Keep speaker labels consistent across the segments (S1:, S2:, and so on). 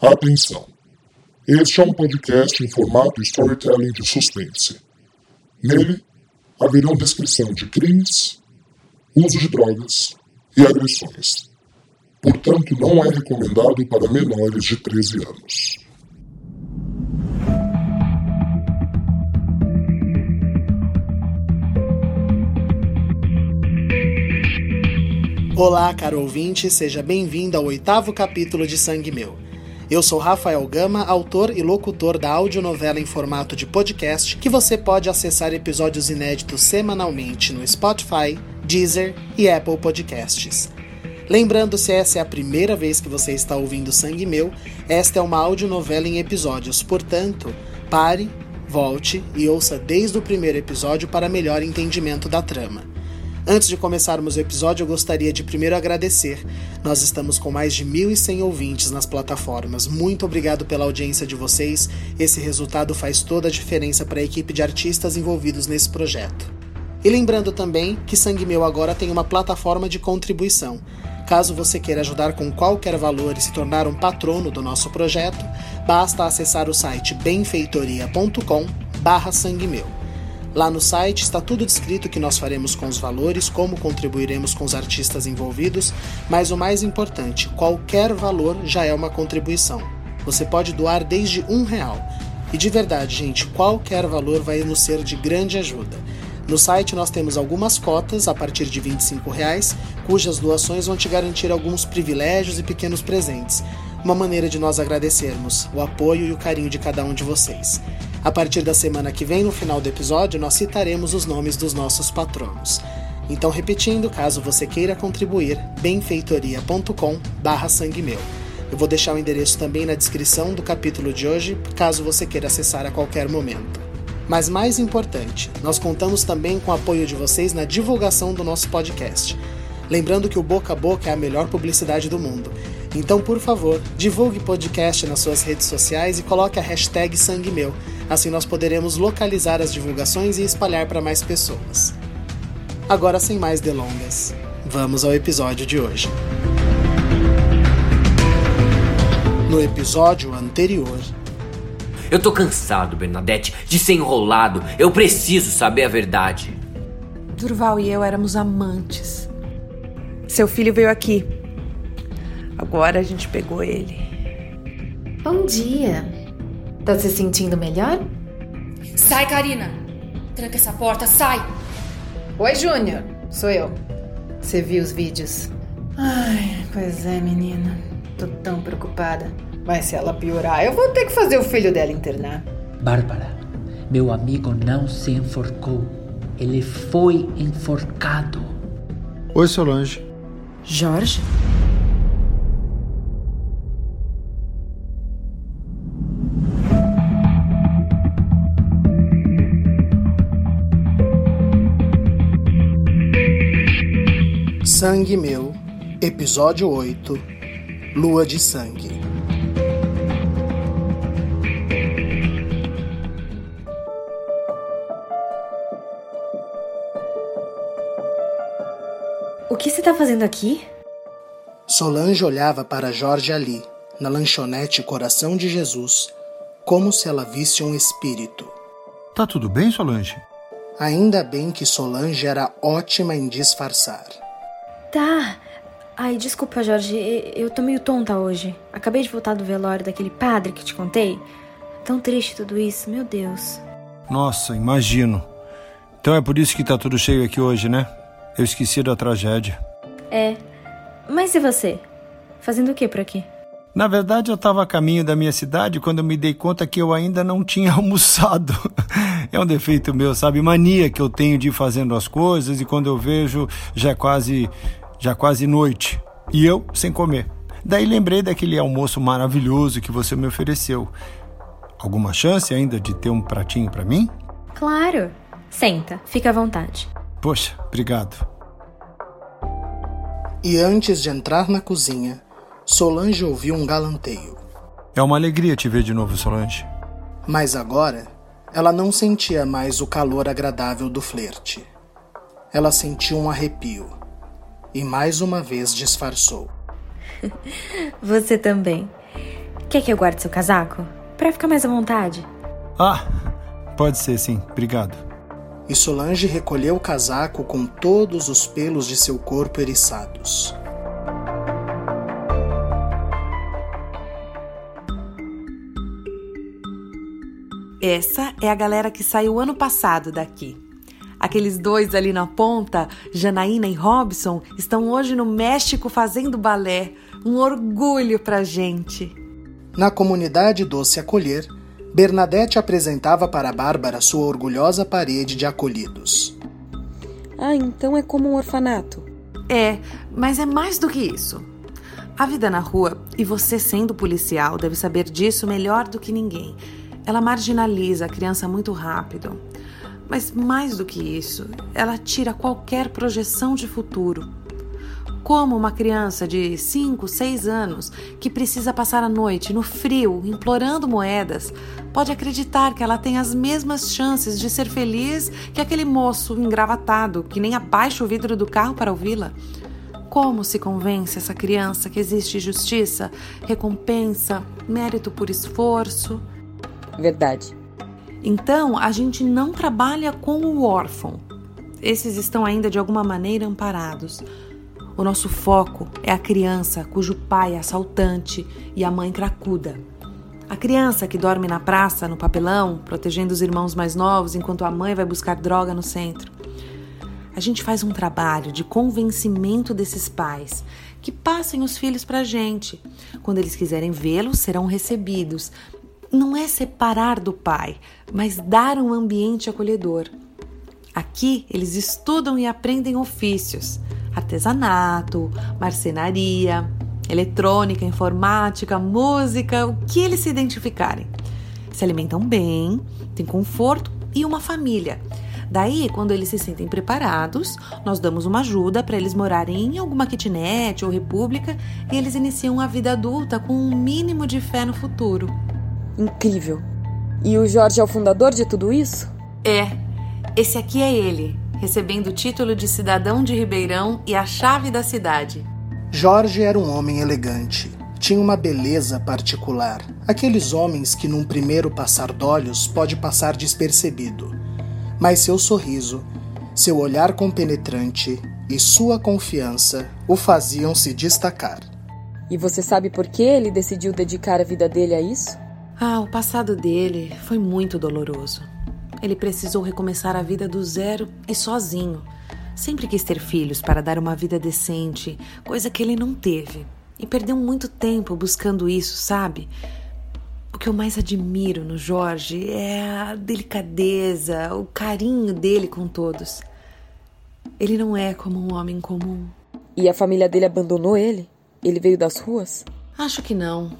S1: Atenção! Este é um podcast em formato storytelling de suspense. Nele, haverão descrição de crimes, uso de drogas e agressões. Portanto, não é recomendado para menores de 13 anos.
S2: Olá, caro ouvinte, seja bem-vindo ao oitavo capítulo de Sangue Meu. Eu sou Rafael Gama, autor e locutor da audionovela em formato de podcast, que você pode acessar episódios inéditos semanalmente no Spotify, Deezer e Apple Podcasts. Lembrando, se essa é a primeira vez que você está ouvindo Sangue Meu, esta é uma audionovela em episódios, portanto, pare, volte e ouça desde o primeiro episódio para melhor entendimento da trama. Antes de começarmos o episódio, eu gostaria de primeiro agradecer. Nós estamos com mais de 1.100 ouvintes nas plataformas. Muito obrigado pela audiência de vocês. Esse resultado faz toda a diferença para a equipe de artistas envolvidos nesse projeto. E lembrando também que Sangue Meu agora tem uma plataforma de contribuição. Caso você queira ajudar com qualquer valor e se tornar um patrono do nosso projeto, basta acessar o site benfeitoria.com/sangue meu. Lá no site está tudo descrito que nós faremos com os valores, como contribuiremos com os artistas envolvidos, mas o mais importante, qualquer valor já é uma contribuição. Você pode doar desde um real. E de verdade, gente, qualquer valor vai nos ser de grande ajuda. No site nós temos algumas cotas a partir de 25 reais, cujas doações vão te garantir alguns privilégios e pequenos presentes. Uma maneira de nós agradecermos o apoio e o carinho de cada um de vocês. A partir da semana que vem, no final do episódio, nós citaremos os nomes dos nossos patronos. Então, repetindo, caso você queira contribuir, benfeitoria.com barra sangue meu. Eu vou deixar o endereço também na descrição do capítulo de hoje, caso você queira acessar a qualquer momento. Mas mais importante, nós contamos também com o apoio de vocês na divulgação do nosso podcast. Lembrando que o boca a boca é a melhor publicidade do mundo. Então, por favor, divulgue o podcast nas suas redes sociais e coloque a hashtag Sangue Meu. Assim nós poderemos localizar as divulgações e espalhar para mais pessoas. Agora, sem mais delongas, vamos ao episódio de hoje. No episódio anterior.
S3: Eu tô cansado, Bernadette, de ser enrolado. Eu preciso saber a verdade.
S4: Durval e eu éramos amantes. Seu filho veio aqui Agora a gente pegou ele.
S5: Bom dia. Tá se sentindo melhor?
S6: Sai, Karina! Tranca essa porta, sai!
S5: Oi, Júnior. Sou eu. Você viu os vídeos? Ai, pois é, menina. Tô tão preocupada. Mas se ela piorar, eu vou ter que fazer o filho dela internar.
S7: Bárbara, meu amigo não se enforcou. Ele foi enforcado.
S8: Oi, Solange.
S4: Jorge?
S2: Sangue Meu, Episódio 8 Lua de Sangue.
S5: O que você está fazendo aqui?
S2: Solange olhava para Jorge ali, na lanchonete Coração de Jesus, como se ela visse um espírito.
S8: Tá tudo bem, Solange?
S2: Ainda bem que Solange era ótima em disfarçar.
S9: Tá. Ai, desculpa, Jorge, eu tô meio tonta hoje. Acabei de voltar do velório daquele padre que te contei. Tão triste tudo isso, meu Deus.
S8: Nossa, imagino. Então é por isso que tá tudo cheio aqui hoje, né? Eu esqueci da tragédia.
S9: É. Mas e você? Fazendo o que por aqui?
S8: Na verdade, eu estava a caminho da minha cidade quando me dei conta que eu ainda não tinha almoçado. É um defeito meu, sabe? Mania que eu tenho de ir fazendo as coisas e quando eu vejo já é quase já quase noite, e eu sem comer. Daí lembrei daquele almoço maravilhoso que você me ofereceu. Alguma chance ainda de ter um pratinho para mim?
S9: Claro. Senta, fica à vontade.
S8: Poxa, obrigado.
S2: E antes de entrar na cozinha, Solange ouviu um galanteio.
S8: É uma alegria te ver de novo, Solange.
S2: Mas agora, ela não sentia mais o calor agradável do flerte. Ela sentiu um arrepio e mais uma vez disfarçou.
S9: Você também. Quer que eu guarde seu casaco? Pra ficar mais à vontade.
S8: Ah, pode ser sim, obrigado.
S2: E Solange recolheu o casaco com todos os pelos de seu corpo eriçados.
S4: Essa é a galera que saiu ano passado daqui. Aqueles dois ali na ponta, Janaína e Robson, estão hoje no México fazendo balé. Um orgulho pra gente.
S2: Na comunidade Doce Acolher, Bernadette apresentava para Bárbara sua orgulhosa parede de acolhidos.
S10: Ah, então é como um orfanato.
S4: É, mas é mais do que isso. A vida na rua, e você sendo policial deve saber disso melhor do que ninguém, ela marginaliza a criança muito rápido. Mas mais do que isso, ela tira qualquer projeção de futuro. Como uma criança de 5, 6 anos que precisa passar a noite no frio implorando moedas pode acreditar que ela tem as mesmas chances de ser feliz que aquele moço engravatado que nem abaixa o vidro do carro para ouvi-la? Como se convence essa criança que existe justiça, recompensa, mérito por esforço?
S10: Verdade.
S4: Então, a gente não trabalha com o órfão. Esses estão ainda de alguma maneira amparados. O nosso foco é a criança cujo pai é assaltante e a mãe cracuda. A criança que dorme na praça, no papelão, protegendo os irmãos mais novos enquanto a mãe vai buscar droga no centro. A gente faz um trabalho de convencimento desses pais que passem os filhos para a gente. Quando eles quiserem vê-los, serão recebidos. Não é separar do pai, mas dar um ambiente acolhedor. Aqui eles estudam e aprendem ofícios artesanato, marcenaria, eletrônica, informática, música, o que eles se identificarem. Se alimentam bem, têm conforto e uma família. Daí, quando eles se sentem preparados, nós damos uma ajuda para eles morarem em alguma kitnet ou república e eles iniciam a vida adulta com um mínimo de fé no futuro.
S10: Incrível. E o Jorge é o fundador de tudo isso?
S4: É. Esse aqui é ele, recebendo o título de cidadão de Ribeirão e a chave da cidade.
S2: Jorge era um homem elegante. Tinha uma beleza particular. Aqueles homens que, num primeiro passar d'olhos, pode passar despercebido. Mas seu sorriso, seu olhar compenetrante e sua confiança o faziam se destacar.
S10: E você sabe por que ele decidiu dedicar a vida dele a isso?
S4: Ah, o passado dele foi muito doloroso. Ele precisou recomeçar a vida do zero e sozinho. Sempre quis ter filhos para dar uma vida decente, coisa que ele não teve. E perdeu muito tempo buscando isso, sabe? O que eu mais admiro no Jorge é a delicadeza, o carinho dele com todos. Ele não é como um homem comum.
S10: E a família dele abandonou ele? Ele veio das ruas?
S4: Acho que não.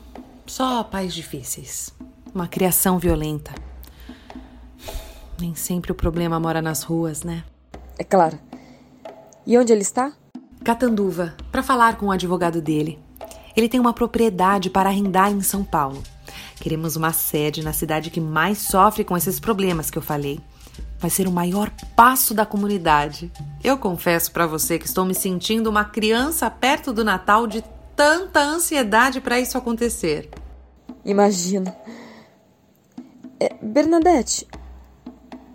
S4: Só pais difíceis. Uma criação violenta. Nem sempre o problema mora nas ruas, né?
S10: É claro. E onde ele está?
S4: Catanduva, para falar com o advogado dele. Ele tem uma propriedade para arrendar em São Paulo. Queremos uma sede na cidade que mais sofre com esses problemas que eu falei. Vai ser o maior passo da comunidade. Eu confesso para você que estou me sentindo uma criança perto do Natal de tanta ansiedade para isso acontecer.
S10: Imagino. É, Bernadette,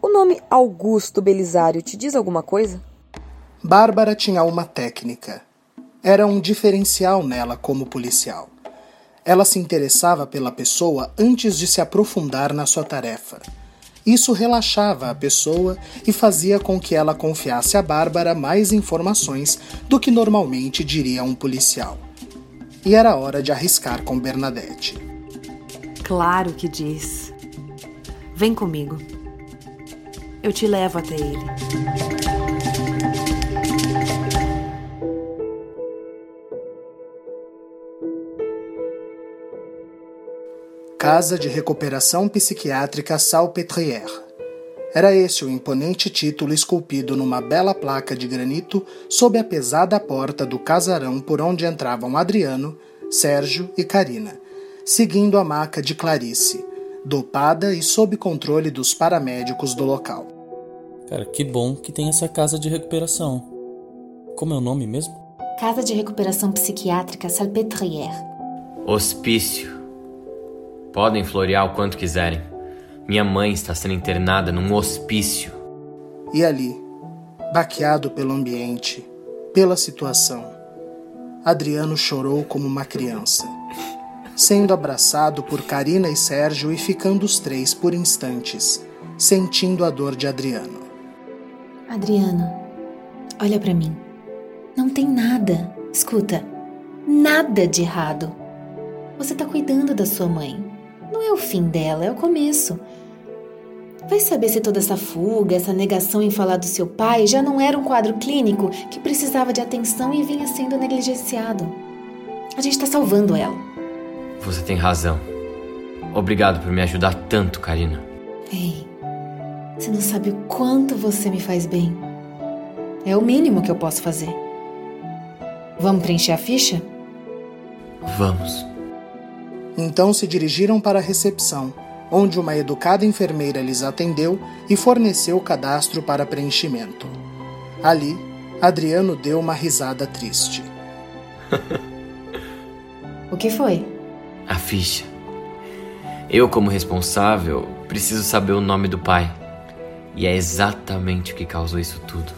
S10: o nome Augusto Belisário te diz alguma coisa?
S2: Bárbara tinha uma técnica. Era um diferencial nela como policial. Ela se interessava pela pessoa antes de se aprofundar na sua tarefa. Isso relaxava a pessoa e fazia com que ela confiasse a Bárbara mais informações do que normalmente diria um policial. E era hora de arriscar com Bernadette.
S4: Claro que diz. Vem comigo. Eu te levo até ele.
S2: Casa de Recuperação Psiquiátrica Salpêtrière. Era esse o imponente título esculpido numa bela placa de granito sob a pesada porta do casarão por onde entravam Adriano, Sérgio e Karina, seguindo a maca de Clarice, dopada e sob controle dos paramédicos do local.
S11: Cara, que bom que tem essa casa de recuperação. Como é o nome mesmo?
S12: Casa de Recuperação Psiquiátrica Salpêtrière.
S3: Hospício. Podem florear o quanto quiserem. Minha mãe está sendo internada num hospício.
S2: E ali, baqueado pelo ambiente, pela situação, Adriano chorou como uma criança, sendo abraçado por Karina e Sérgio e ficando os três por instantes, sentindo a dor de Adriano.
S5: Adriano, olha para mim. Não tem nada, escuta, nada de errado. Você tá cuidando da sua mãe. Não é o fim dela, é o começo. Vai saber se toda essa fuga, essa negação em falar do seu pai já não era um quadro clínico que precisava de atenção e vinha sendo negligenciado. A gente tá salvando ela.
S3: Você tem razão. Obrigado por me ajudar tanto, Karina.
S5: Ei, você não sabe o quanto você me faz bem. É o mínimo que eu posso fazer. Vamos preencher a ficha?
S3: Vamos.
S2: Então se dirigiram para a recepção, onde uma educada enfermeira lhes atendeu e forneceu o cadastro para preenchimento. Ali, Adriano deu uma risada triste.
S5: o que foi?
S3: A ficha. Eu, como responsável, preciso saber o nome do pai. E é exatamente o que causou isso tudo.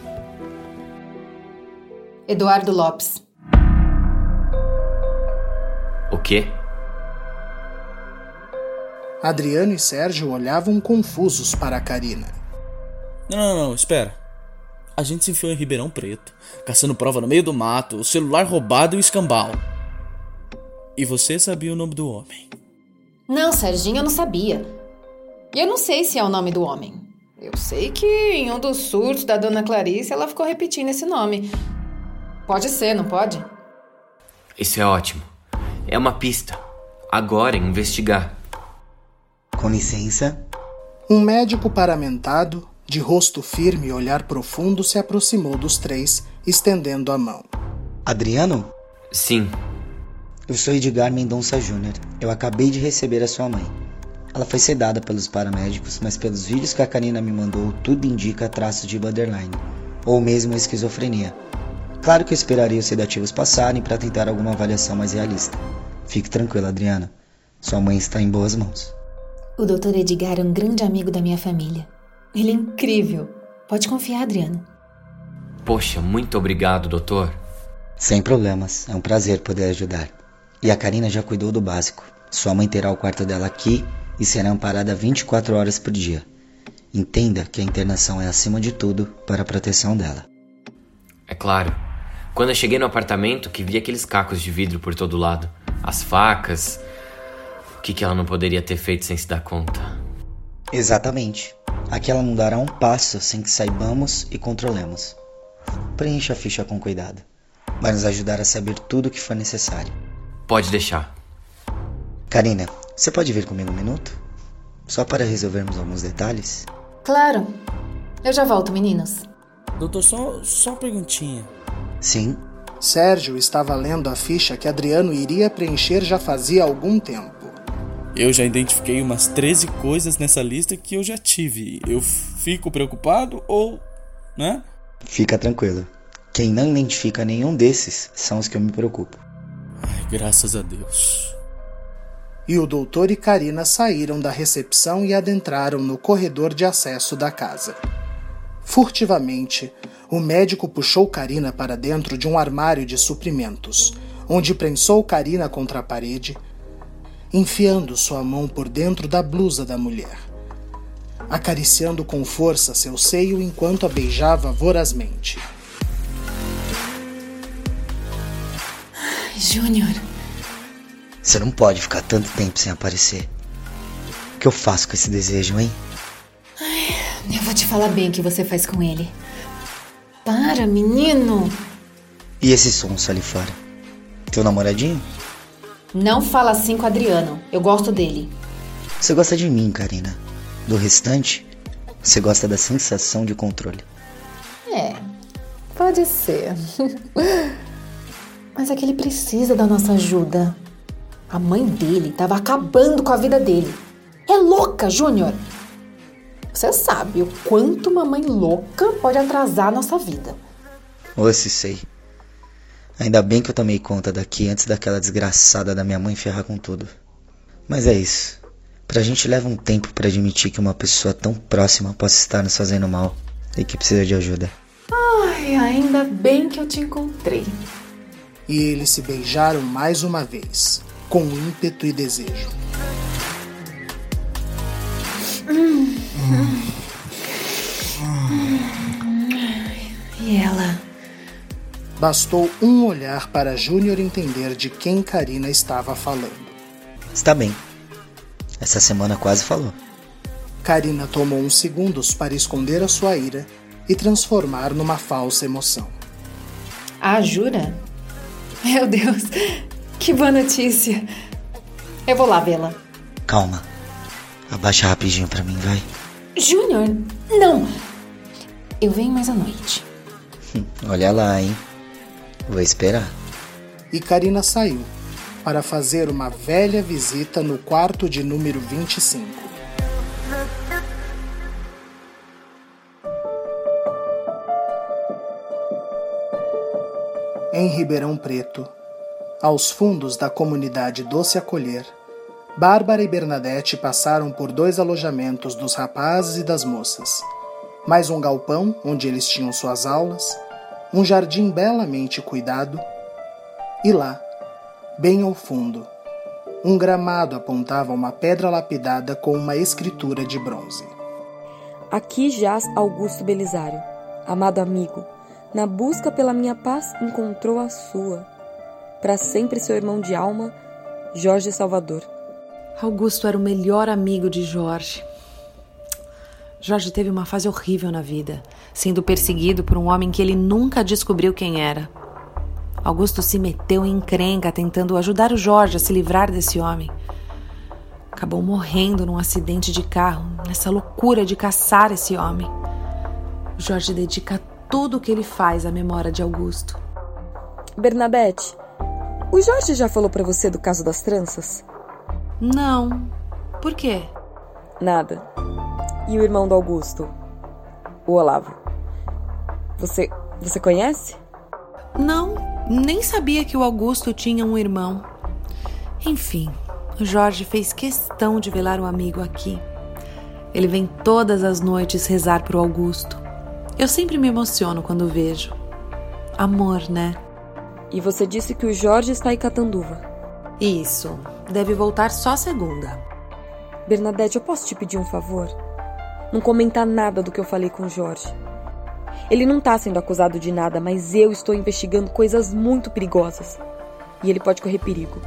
S5: Eduardo Lopes.
S3: O quê?
S2: Adriano e Sérgio olhavam confusos para a Karina.
S11: Não, não, não, espera. A gente se enfiou em Ribeirão Preto, caçando prova no meio do mato, o celular roubado e o escambau. E você sabia o nome do homem?
S5: Não, Serginho, eu não sabia. E eu não sei se é o nome do homem. Eu sei que em um dos surtos da dona Clarice ela ficou repetindo esse nome. Pode ser, não pode?
S3: Isso é ótimo. É uma pista. Agora é investigar.
S12: Com licença.
S2: Um médico paramentado, de rosto firme e olhar profundo, se aproximou dos três, estendendo a mão.
S12: Adriano?
S3: Sim.
S12: Eu sou Edgar Mendonça Júnior. Eu acabei de receber a sua mãe. Ela foi sedada pelos paramédicos, mas pelos vídeos que a Karina me mandou, tudo indica traços de borderline, ou mesmo esquizofrenia. Claro que eu esperaria os sedativos passarem para tentar alguma avaliação mais realista. Fique tranquila, Adriana. Sua mãe está em boas mãos.
S5: O Dr. Edgar é um grande amigo da minha família. Ele é incrível. Pode confiar, Adriano.
S3: Poxa, muito obrigado, doutor.
S12: Sem problemas. É um prazer poder ajudar. E a Karina já cuidou do básico. Sua mãe terá o quarto dela aqui e será amparada 24 horas por dia. Entenda que a internação é acima de tudo para a proteção dela.
S3: É claro. Quando eu cheguei no apartamento, que vi aqueles cacos de vidro por todo lado, as facas, o que, que ela não poderia ter feito sem se dar conta?
S12: Exatamente. Aqui ela não dará um passo sem que saibamos e controlemos. Preencha a ficha com cuidado. Vai nos ajudar a saber tudo o que for necessário.
S3: Pode deixar.
S12: Karina, você pode vir comigo um minuto? Só para resolvermos alguns detalhes?
S5: Claro. Eu já volto, meninos.
S11: Doutor, só, só uma perguntinha.
S12: Sim.
S2: Sérgio estava lendo a ficha que Adriano iria preencher já fazia algum tempo.
S11: Eu já identifiquei umas 13 coisas nessa lista que eu já tive. Eu fico preocupado ou. né?
S12: Fica tranquilo. Quem não identifica nenhum desses são os que eu me preocupo.
S11: Ai, graças a Deus.
S2: E o doutor e Karina saíram da recepção e adentraram no corredor de acesso da casa. Furtivamente, o médico puxou Karina para dentro de um armário de suprimentos, onde prensou Karina contra a parede, enfiando sua mão por dentro da blusa da mulher, acariciando com força seu seio enquanto a beijava vorazmente.
S5: Júnior.
S12: Você não pode ficar tanto tempo sem aparecer. O que eu faço com esse desejo, hein?
S5: Eu vou te falar bem o que você faz com ele. Para, menino!
S12: E esse sonso ali fora? Teu namoradinho?
S5: Não fala assim com o Adriano. Eu gosto dele.
S12: Você gosta de mim, Karina. Do restante, você gosta da sensação de controle.
S5: É, pode ser. Mas é que ele precisa da nossa ajuda. A mãe dele estava acabando com a vida dele. É louca, Júnior! Você sabe o quanto uma mãe louca pode atrasar a nossa vida.
S12: Ô, se sei. Ainda bem que eu tomei conta daqui antes daquela desgraçada da minha mãe ferrar com tudo. Mas é isso. Pra gente leva um tempo para admitir que uma pessoa tão próxima possa estar nos fazendo mal e que precisa de ajuda.
S5: Ai, ainda bem que eu te encontrei.
S2: E eles se beijaram mais uma vez, com ímpeto e desejo.
S5: Hum. E ela?
S2: Bastou um olhar para Júnior entender de quem Karina estava falando.
S12: Está bem. Essa semana quase falou.
S2: Karina tomou uns segundos para esconder a sua ira e transformar numa falsa emoção.
S5: Ah, jura? Meu Deus, que boa notícia. Eu vou lá vê-la.
S12: Calma. Abaixa rapidinho pra mim, vai.
S5: Júnior, não. Eu venho mais à noite.
S12: Olha lá, hein? Vou esperar.
S2: E Karina saiu para fazer uma velha visita no quarto de número 25. Em Ribeirão Preto, aos fundos da comunidade Doce Acolher, Bárbara e Bernadette passaram por dois alojamentos dos rapazes e das moças, mais um galpão onde eles tinham suas aulas, um jardim belamente cuidado, e lá, bem ao fundo, um gramado apontava uma pedra lapidada com uma escritura de bronze.
S10: Aqui jaz Augusto Belisário, amado amigo, na busca pela minha paz encontrou a sua. Para sempre seu irmão de alma, Jorge Salvador.
S4: Augusto era o melhor amigo de Jorge. Jorge teve uma fase horrível na vida, sendo perseguido por um homem que ele nunca descobriu quem era. Augusto se meteu em encrenca tentando ajudar o Jorge a se livrar desse homem. Acabou morrendo num acidente de carro, nessa loucura de caçar esse homem. Jorge dedica tudo o que ele faz à memória de Augusto.
S10: Bernadette, o Jorge já falou para você do caso das tranças?
S4: Não. Por quê?
S10: Nada. E o irmão do Augusto? O Olavo. Você. Você conhece?
S4: Não, nem sabia que o Augusto tinha um irmão. Enfim, o Jorge fez questão de velar o amigo aqui. Ele vem todas as noites rezar pro Augusto. Eu sempre me emociono quando vejo. Amor, né?
S10: E você disse que o Jorge está em Catanduva.
S4: Isso. Deve voltar só segunda.
S10: Bernadette, eu posso te pedir um favor? Não comentar nada do que eu falei com o Jorge. Ele não está sendo acusado de nada, mas eu estou investigando coisas muito perigosas. E ele pode correr perigo.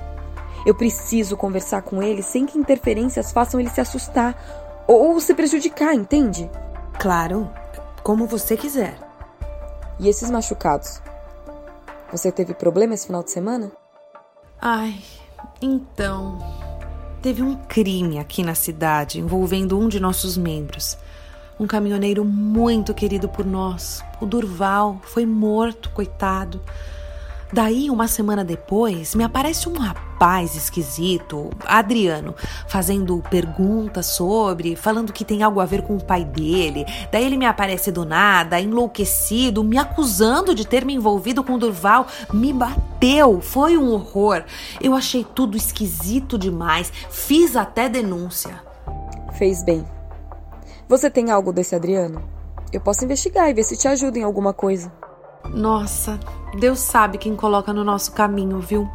S10: Eu preciso conversar com ele sem que interferências façam ele se assustar ou, ou se prejudicar, entende?
S4: Claro, como você quiser.
S10: E esses machucados? Você teve problema esse final de semana?
S4: Ai, então. Teve um crime aqui na cidade envolvendo um de nossos membros. Um caminhoneiro muito querido por nós, o Durval, foi morto, coitado. Daí, uma semana depois, me aparece um rapaz esquisito, Adriano, fazendo perguntas sobre, falando que tem algo a ver com o pai dele. Daí ele me aparece do nada, enlouquecido, me acusando de ter me envolvido com Durval. Me bateu, foi um horror. Eu achei tudo esquisito demais, fiz até denúncia.
S10: Fez bem. Você tem algo desse Adriano? Eu posso investigar e ver se te ajuda em alguma coisa.
S4: Nossa, Deus sabe quem coloca no nosso caminho, viu?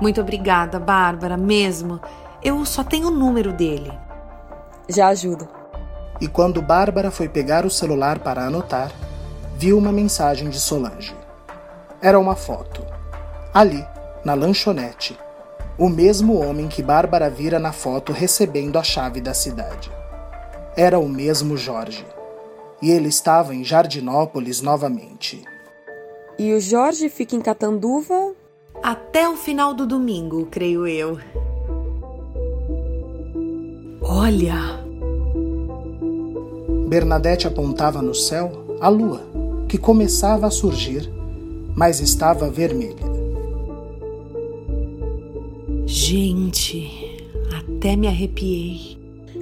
S4: Muito obrigada, Bárbara, mesmo. Eu só tenho o número dele.
S10: Já ajuda.
S2: E quando Bárbara foi pegar o celular para anotar, viu uma mensagem de Solange. Era uma foto. Ali, na lanchonete, o mesmo homem que Bárbara vira na foto recebendo a chave da cidade. Era o mesmo Jorge. E ele estava em Jardinópolis novamente.
S10: E o Jorge fica em Catanduva?
S4: Até o final do domingo, creio eu. Olha!
S2: Bernadette apontava no céu a lua, que começava a surgir, mas estava vermelha.
S4: Gente, até me arrepiei.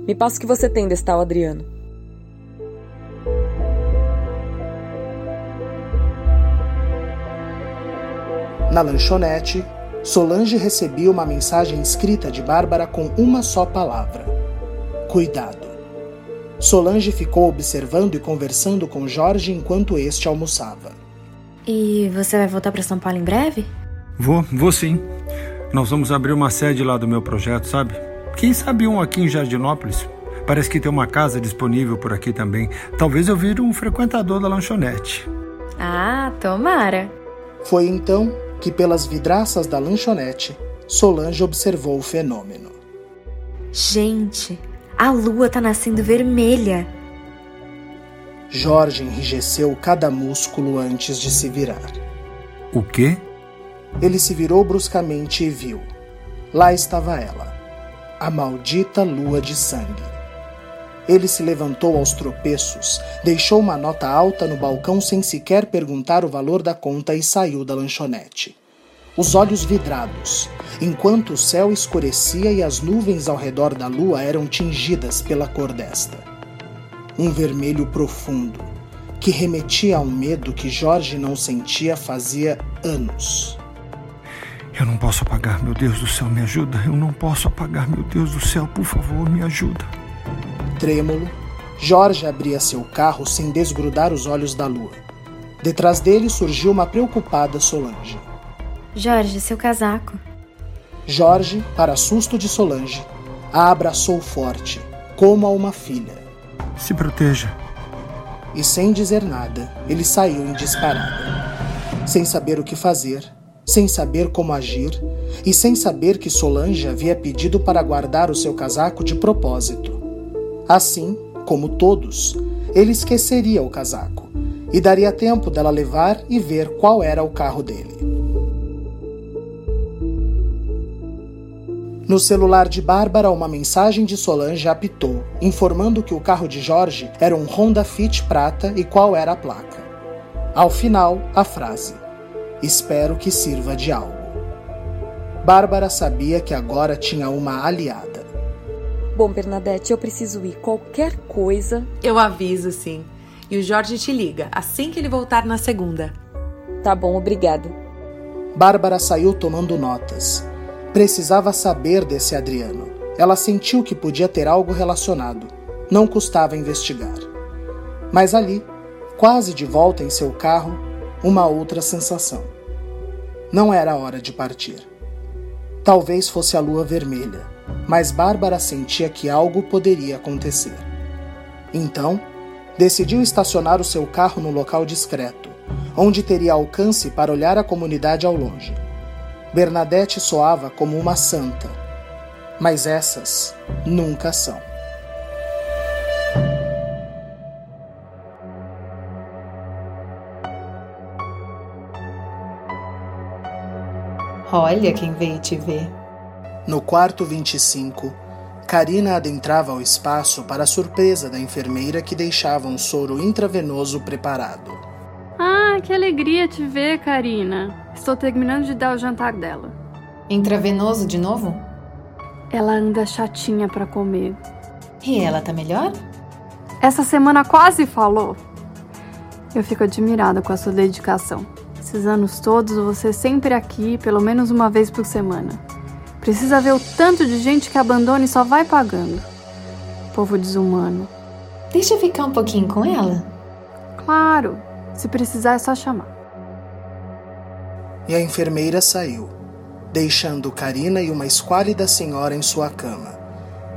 S10: Me passa o que você tem desse tal Adriano.
S2: Na lanchonete, Solange recebia uma mensagem escrita de Bárbara com uma só palavra: Cuidado. Solange ficou observando e conversando com Jorge enquanto este almoçava.
S9: E você vai voltar para São Paulo em breve?
S8: Vou, vou sim. Nós vamos abrir uma sede lá do meu projeto, sabe? Quem sabe um aqui em Jardinópolis? Parece que tem uma casa disponível por aqui também. Talvez eu vire um frequentador da lanchonete.
S9: Ah, tomara.
S2: Foi então que, pelas vidraças da lanchonete, Solange observou o fenômeno.
S9: Gente, a lua tá nascendo vermelha.
S2: Jorge enrijeceu cada músculo antes de se virar.
S8: O quê?
S2: Ele se virou bruscamente e viu. Lá estava ela, a maldita lua de sangue. Ele se levantou aos tropeços, deixou uma nota alta no balcão sem sequer perguntar o valor da conta e saiu da lanchonete. Os olhos vidrados, enquanto o céu escurecia e as nuvens ao redor da lua eram tingidas pela cor desta. Um vermelho profundo, que remetia a um medo que Jorge não sentia fazia anos.
S8: Eu não posso apagar, meu Deus do céu, me ajuda. Eu não posso apagar, meu Deus do céu, por favor, me ajuda.
S2: Trêmulo, Jorge abria seu carro sem desgrudar os olhos da lua. Detrás dele surgiu uma preocupada Solange.
S9: Jorge, seu casaco.
S2: Jorge, para susto de Solange, a abraçou forte, como a uma filha.
S8: Se proteja.
S2: E sem dizer nada, ele saiu em disparada. Sem saber o que fazer, sem saber como agir e sem saber que Solange havia pedido para guardar o seu casaco de propósito. Assim, como todos, ele esqueceria o casaco e daria tempo dela levar e ver qual era o carro dele. No celular de Bárbara, uma mensagem de Solange apitou, informando que o carro de Jorge era um Honda Fit prata e qual era a placa. Ao final, a frase: Espero que sirva de algo. Bárbara sabia que agora tinha uma aliada.
S10: Bom, Bernadette, eu preciso ir. Qualquer coisa.
S4: Eu aviso, sim. E o Jorge te liga assim que ele voltar na segunda.
S10: Tá bom, obrigado.
S2: Bárbara saiu tomando notas. Precisava saber desse Adriano. Ela sentiu que podia ter algo relacionado. Não custava investigar. Mas ali, quase de volta em seu carro, uma outra sensação. Não era hora de partir. Talvez fosse a lua vermelha mas Bárbara sentia que algo poderia acontecer. Então, decidiu estacionar o seu carro no local discreto, onde teria alcance para olhar a comunidade ao longe. Bernadette soava como uma santa, mas essas nunca são.
S5: Olha quem veio te ver.
S2: No quarto 25, Karina adentrava o espaço para a surpresa da enfermeira que deixava um soro intravenoso preparado.
S13: Ah, que alegria te ver, Karina. Estou terminando de dar o jantar dela.
S5: Intravenoso de novo?
S13: Ela anda chatinha para comer.
S5: E ela tá melhor?
S13: Essa semana quase falou. Eu fico admirada com a sua dedicação. Esses anos todos, você sempre aqui, pelo menos uma vez por semana. Precisa ver o tanto de gente que abandona e só vai pagando. Povo desumano.
S5: Deixa eu ficar um pouquinho com ela.
S13: Claro, se precisar é só chamar.
S2: E a enfermeira saiu, deixando Karina e uma esquálida senhora em sua cama,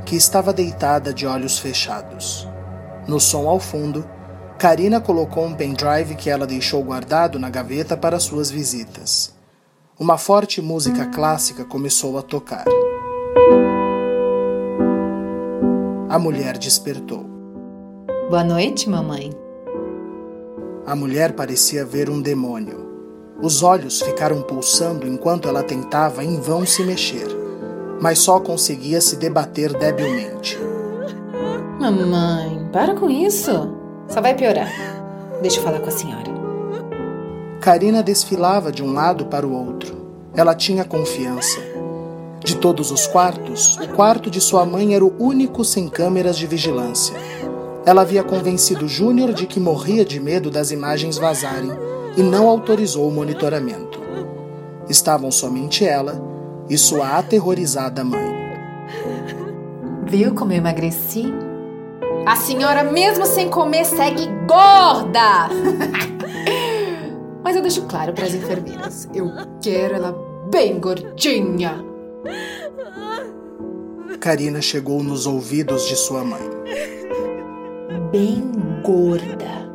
S2: que estava deitada de olhos fechados. No som ao fundo, Karina colocou um pendrive que ela deixou guardado na gaveta para suas visitas. Uma forte música clássica começou a tocar. A mulher despertou.
S5: Boa noite, mamãe.
S2: A mulher parecia ver um demônio. Os olhos ficaram pulsando enquanto ela tentava em vão se mexer, mas só conseguia se debater debilmente.
S5: Mamãe, para com isso. Só vai piorar. Deixa eu falar com a senhora.
S2: Karina desfilava de um lado para o outro. Ela tinha confiança. De todos os quartos, o quarto de sua mãe era o único sem câmeras de vigilância. Ela havia convencido Júnior de que morria de medo das imagens vazarem e não autorizou o monitoramento. Estavam somente ela e sua aterrorizada mãe.
S5: Viu como eu emagreci? A senhora, mesmo sem comer, segue gorda! Mas eu deixo claro para as enfermeiras: eu quero ela bem gordinha.
S2: Karina chegou nos ouvidos de sua mãe.
S5: Bem gorda.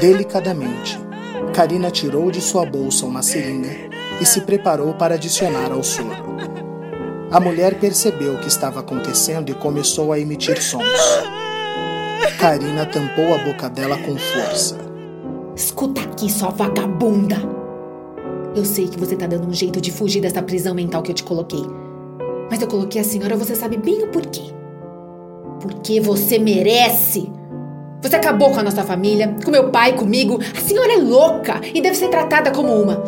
S2: Delicadamente, Karina tirou de sua bolsa uma seringa e se preparou para adicionar ao soro. A mulher percebeu o que estava acontecendo e começou a emitir sons. Karina tampou a boca dela com força.
S5: Escuta aqui, sua vagabunda! Eu sei que você tá dando um jeito de fugir dessa prisão mental que eu te coloquei. Mas eu coloquei a senhora, você sabe bem o porquê. Porque você merece! Você acabou com a nossa família, com meu pai, comigo. A senhora é louca e deve ser tratada como uma.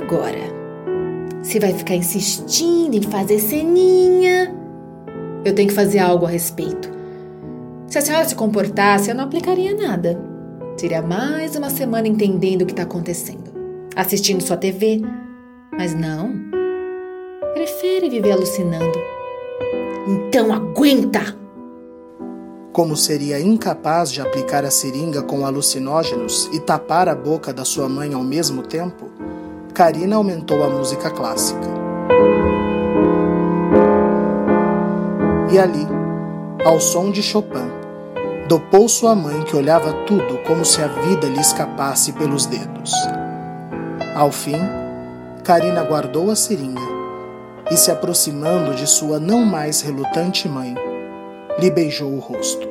S5: Agora, se vai ficar insistindo em fazer ceninha, eu tenho que fazer algo a respeito. Se a senhora se comportasse, eu não aplicaria nada. Seria mais uma semana entendendo o que está acontecendo, assistindo sua TV. Mas não. Prefere viver alucinando. Então aguenta!
S2: Como seria incapaz de aplicar a seringa com alucinógenos e tapar a boca da sua mãe ao mesmo tempo, Karina aumentou a música clássica. E ali, ao som de Chopin, dopou sua mãe que olhava tudo como se a vida lhe escapasse pelos dedos. Ao fim, Karina guardou a seringa e, se aproximando de sua não mais relutante mãe, lhe beijou o rosto.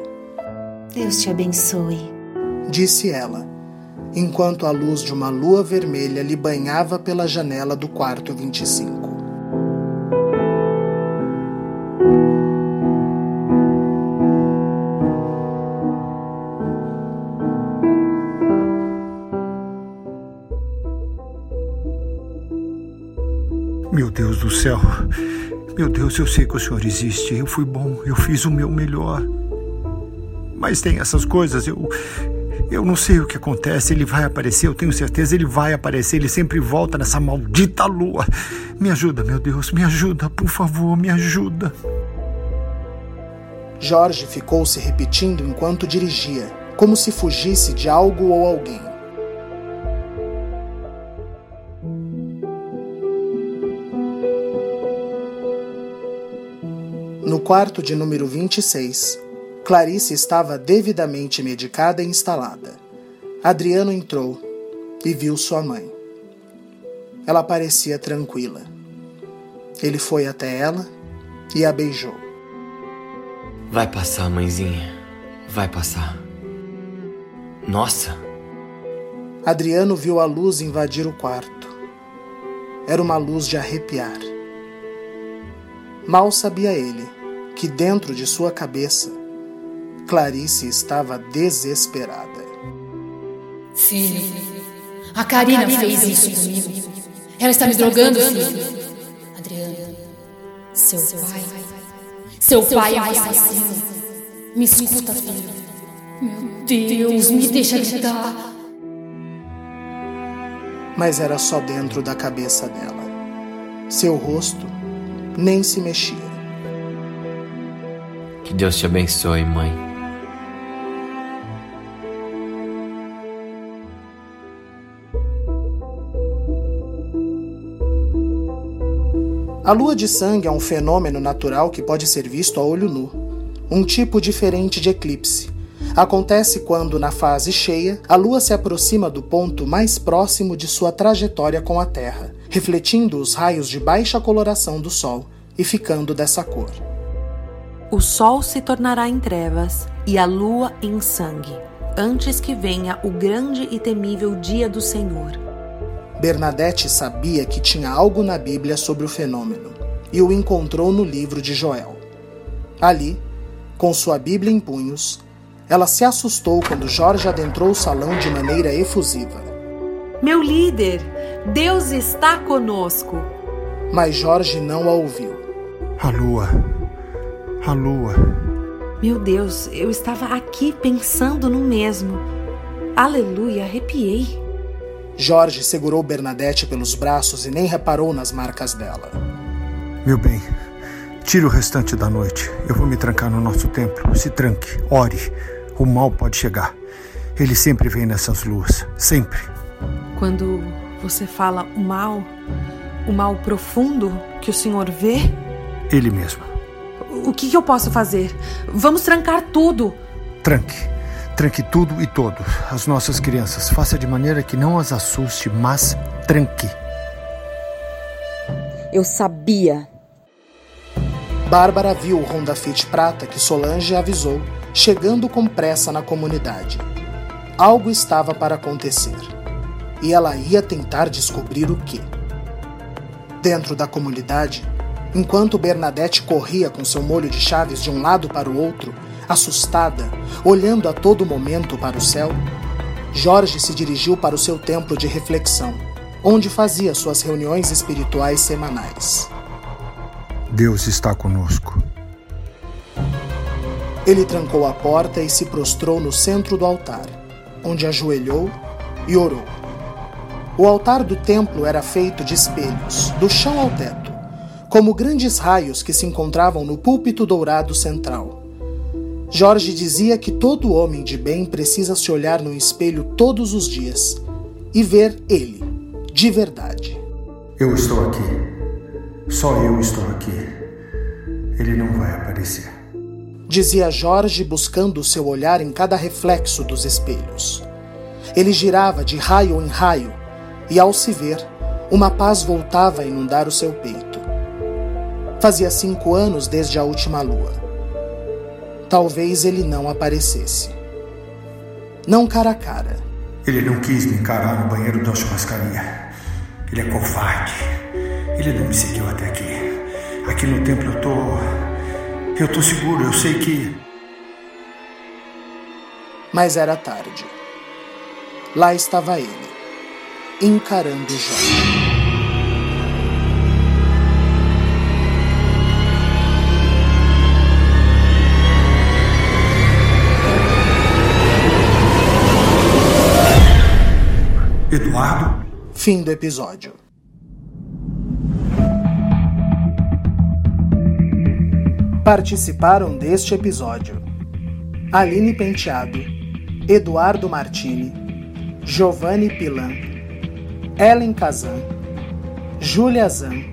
S5: Deus te abençoe,
S2: disse ela, enquanto a luz de uma lua vermelha lhe banhava pela janela do quarto 25.
S8: Céu. Meu Deus, eu sei que o Senhor existe. Eu fui bom, eu fiz o meu melhor. Mas tem essas coisas, eu. Eu não sei o que acontece. Ele vai aparecer, eu tenho certeza, ele vai aparecer. Ele sempre volta nessa maldita lua. Me ajuda, meu Deus, me ajuda, por favor, me ajuda.
S2: Jorge ficou se repetindo enquanto dirigia, como se fugisse de algo ou alguém. Quarto de número 26, Clarice estava devidamente medicada e instalada. Adriano entrou e viu sua mãe. Ela parecia tranquila. Ele foi até ela e a beijou.
S3: Vai passar, mãezinha. Vai passar. Nossa!
S2: Adriano viu a luz invadir o quarto. Era uma luz de arrepiar. Mal sabia ele que dentro de sua cabeça, Clarice estava desesperada.
S6: Filho, a Karina fez isso comigo. Ela está me drogando, filho. Adriana, seu pai. Seu pai é um assassino. Me escuta, filho. Meu Deus, me deixa gritar.
S2: Mas era só dentro da cabeça dela. Seu rosto nem se mexia.
S3: Que Deus te abençoe, mãe.
S2: A lua de sangue é um fenômeno natural que pode ser visto a olho nu. Um tipo diferente de eclipse. Acontece quando, na fase cheia, a lua se aproxima do ponto mais próximo de sua trajetória com a Terra, refletindo os raios de baixa coloração do Sol e ficando dessa cor.
S4: O sol se tornará em trevas e a lua em sangue, antes que venha o grande e temível dia do Senhor.
S2: Bernadette sabia que tinha algo na Bíblia sobre o fenômeno e o encontrou no livro de Joel. Ali, com sua Bíblia em punhos, ela se assustou quando Jorge adentrou o salão de maneira efusiva.
S4: Meu líder, Deus está conosco.
S2: Mas Jorge não a ouviu.
S8: A lua. A lua.
S4: Meu Deus, eu estava aqui pensando no mesmo. Aleluia, arrepiei.
S2: Jorge segurou Bernadette pelos braços e nem reparou nas marcas dela.
S8: Meu bem, Tire o restante da noite. Eu vou me trancar no nosso templo. Se tranque, ore. O mal pode chegar. Ele sempre vem nessas luas. Sempre.
S4: Quando você fala o mal, o mal profundo que o senhor vê?
S8: Ele mesmo.
S4: O que, que eu posso fazer? Vamos trancar tudo.
S8: Tranque. Tranque tudo e todos. As nossas crianças. Faça de maneira que não as assuste, mas tranque.
S10: Eu sabia.
S2: Bárbara viu o Honda Fit prata que Solange avisou, chegando com pressa na comunidade. Algo estava para acontecer. E ela ia tentar descobrir o que. Dentro da comunidade, enquanto Bernadette corria com seu molho de chaves de um lado para o outro, assustada, olhando a todo momento para o céu, Jorge se dirigiu para o seu templo de reflexão, onde fazia suas reuniões espirituais semanais.
S8: Deus está conosco.
S2: Ele trancou a porta e se prostrou no centro do altar, onde ajoelhou e orou. O altar do templo era feito de espelhos, do chão ao teto, como grandes raios que se encontravam no púlpito dourado central. Jorge dizia que todo homem de bem precisa se olhar no espelho todos os dias e ver ele, de verdade.
S8: Eu estou aqui. Só eu estou aqui. Ele não vai aparecer.
S2: Dizia Jorge buscando seu olhar em cada reflexo dos espelhos. Ele girava de raio em raio e, ao se ver, uma paz voltava a inundar o seu peito. Fazia cinco anos desde a última lua talvez ele não aparecesse. Não cara a cara.
S8: Ele não quis me encarar no banheiro da churrascaria. Ele é covarde. Ele não me seguiu até aqui. Aqui no templo eu tô. Eu tô seguro, eu sei que.
S2: Mas era tarde. Lá estava ele, encarando Jó.
S8: Eduardo.
S2: Fim do episódio. Participaram deste episódio Aline Penteado, Eduardo Martini, Giovanni Pilan, Ellen Kazan, Júlia Zan,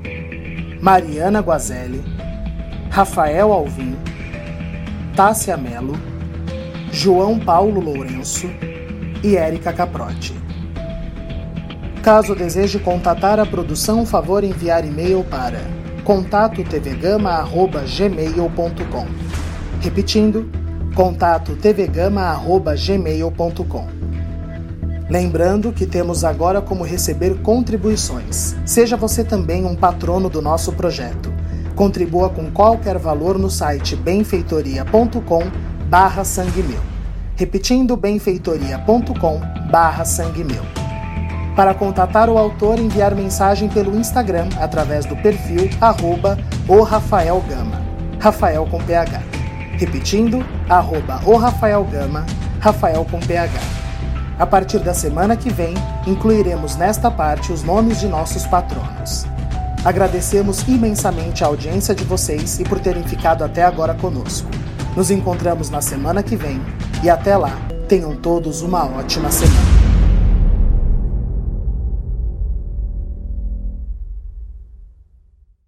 S2: Mariana Guazelli, Rafael Alvim, Tássia Melo, João Paulo Lourenço e Érica Caprotti. Caso deseje contatar a produção, favor enviar e-mail para contatotvgama@gmail.com. Repetindo, contatotvgama@gmail.com. Lembrando que temos agora como receber contribuições. Seja você também um patrono do nosso projeto. Contribua com qualquer valor no site benfeitoria.com/sangue meu. Repetindo, benfeitoria.com/sangue meu. Para contatar o autor, enviar mensagem pelo Instagram através do perfil arroba o Rafael Gama, Rafael com PH. Repetindo, arroba o Rafael Gama, Rafael com PH. A partir da semana que vem, incluiremos nesta parte os nomes de nossos patronos. Agradecemos imensamente a audiência de vocês e por terem ficado até agora conosco. Nos encontramos na semana que vem e até lá, tenham todos uma ótima semana.